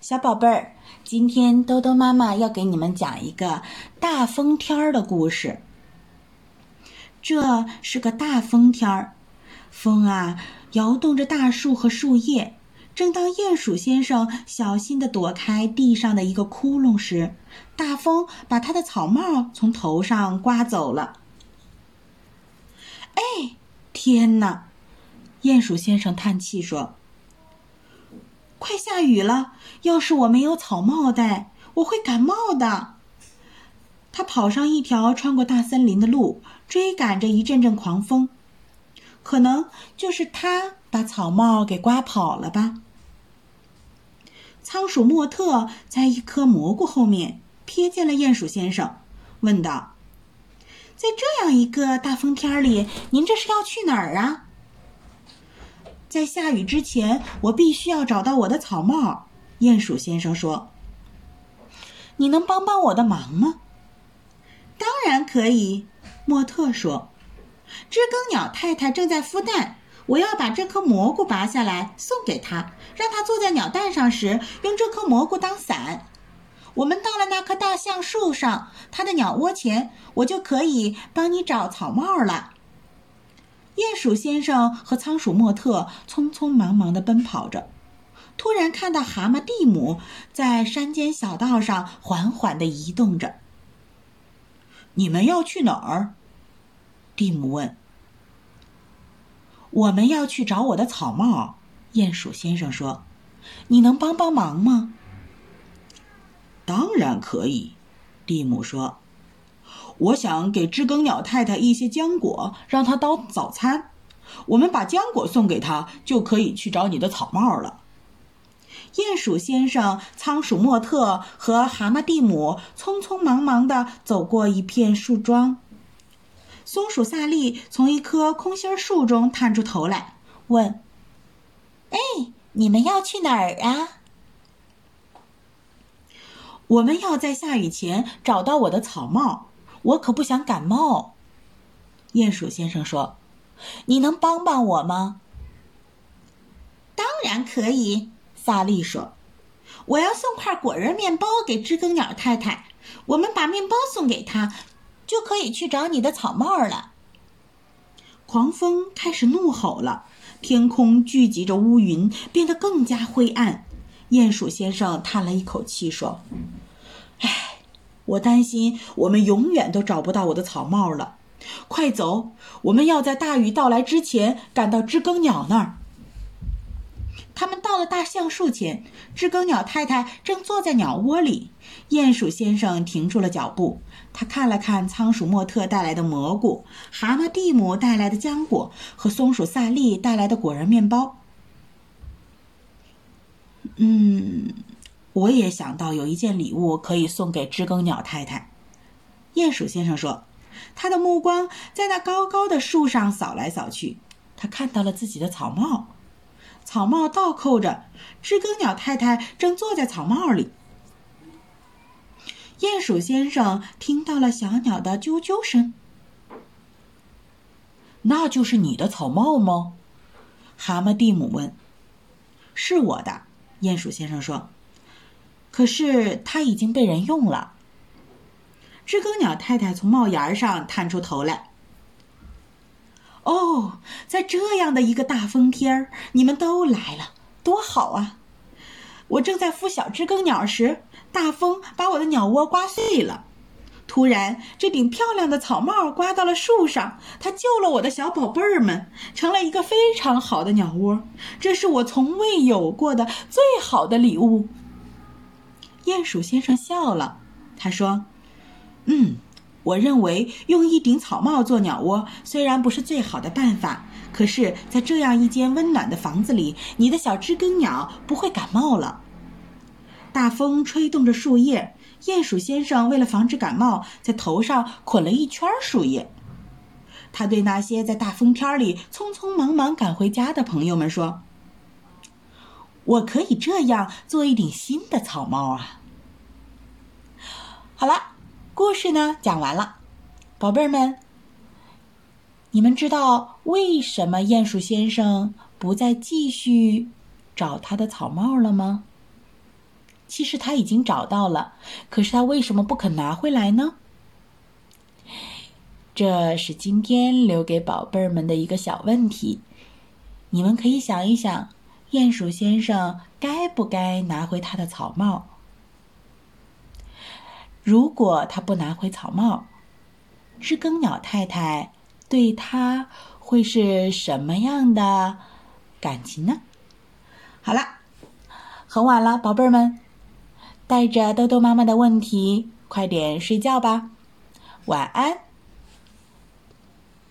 小宝贝儿，今天兜兜妈妈要给你们讲一个大风天儿的故事。这是个大风天儿，风啊摇动着大树和树叶。正当鼹鼠先生小心地躲开地上的一个窟窿时，大风把他的草帽从头上刮走了。哎，天哪！鼹鼠先生叹气说。快下雨了！要是我没有草帽戴，我会感冒的。他跑上一条穿过大森林的路，追赶着一阵阵狂风。可能就是他把草帽给刮跑了吧。仓鼠莫特在一颗蘑菇后面瞥见了鼹鼠先生，问道：“在这样一个大风天里，您这是要去哪儿啊？”在下雨之前，我必须要找到我的草帽。鼹鼠先生说：“你能帮帮我的忙吗？”“当然可以。”莫特说。“知更鸟太太正在孵蛋，我要把这颗蘑菇拔下来送给她，让她坐在鸟蛋上时用这颗蘑菇当伞。我们到了那棵大橡树上，它的鸟窝前，我就可以帮你找草帽了。”鼠先生和仓鼠莫特匆匆忙忙地奔跑着，突然看到蛤蟆蒂姆在山间小道上缓缓地移动着。“你们要去哪儿？”蒂姆问。“我们要去找我的草帽。”鼹鼠先生说，“你能帮帮忙吗？”“当然可以。”蒂姆说。我想给知更鸟太太一些浆果，让她当早餐。我们把浆果送给他，就可以去找你的草帽了。鼹鼠先生、仓鼠莫特和蛤蟆蒂姆匆匆忙忙地走过一片树桩。松鼠萨利从一棵空心树中探出头来，问：“哎，你们要去哪儿啊？”“我们要在下雨前找到我的草帽。”我可不想感冒，鼹鼠先生说：“你能帮帮我吗？”“当然可以。”萨利说：“我要送块果仁面包给知更鸟太太。我们把面包送给她，就可以去找你的草帽了。”狂风开始怒吼了，天空聚集着乌云，变得更加灰暗。鼹鼠先生叹了一口气说：“唉。”我担心我们永远都找不到我的草帽了。快走，我们要在大雨到来之前赶到知更鸟那儿。他们到了大橡树前，知更鸟太太正坐在鸟窝里。鼹鼠先生停住了脚步，他看了看仓鼠莫特带来的蘑菇，蛤蟆蒂姆带来的浆果和松鼠萨利带来的果仁面包。嗯。我也想到有一件礼物可以送给知更鸟太太，鼹鼠先生说，他的目光在那高高的树上扫来扫去，他看到了自己的草帽，草帽倒扣着，知更鸟太太正坐在草帽里。鼹鼠先生听到了小鸟的啾啾声，那就是你的草帽吗？蛤蟆蒂姆问。是我的，鼹鼠先生说。可是它已经被人用了。知更鸟太太从帽檐上探出头来。哦，在这样的一个大风天儿，你们都来了，多好啊！我正在孵小知更鸟时，大风把我的鸟窝刮碎了。突然，这顶漂亮的草帽刮到了树上，它救了我的小宝贝儿们，成了一个非常好的鸟窝。这是我从未有过的最好的礼物。鼹鼠先生笑了，他说：“嗯，我认为用一顶草帽做鸟窝虽然不是最好的办法，可是，在这样一间温暖的房子里，你的小知更鸟不会感冒了。”大风吹动着树叶，鼹鼠先生为了防止感冒，在头上捆了一圈树叶。他对那些在大风天里匆匆忙忙赶回家的朋友们说。我可以这样做一顶新的草帽啊！好了，故事呢讲完了，宝贝儿们，你们知道为什么鼹鼠先生不再继续找他的草帽了吗？其实他已经找到了，可是他为什么不肯拿回来呢？这是今天留给宝贝儿们的一个小问题，你们可以想一想，鼹鼠先生该不该拿回他的草帽？如果他不拿回草帽，知更鸟太太对他会是什么样的感情呢？好了，很晚了，宝贝儿们，带着豆豆妈妈的问题，快点睡觉吧，晚安。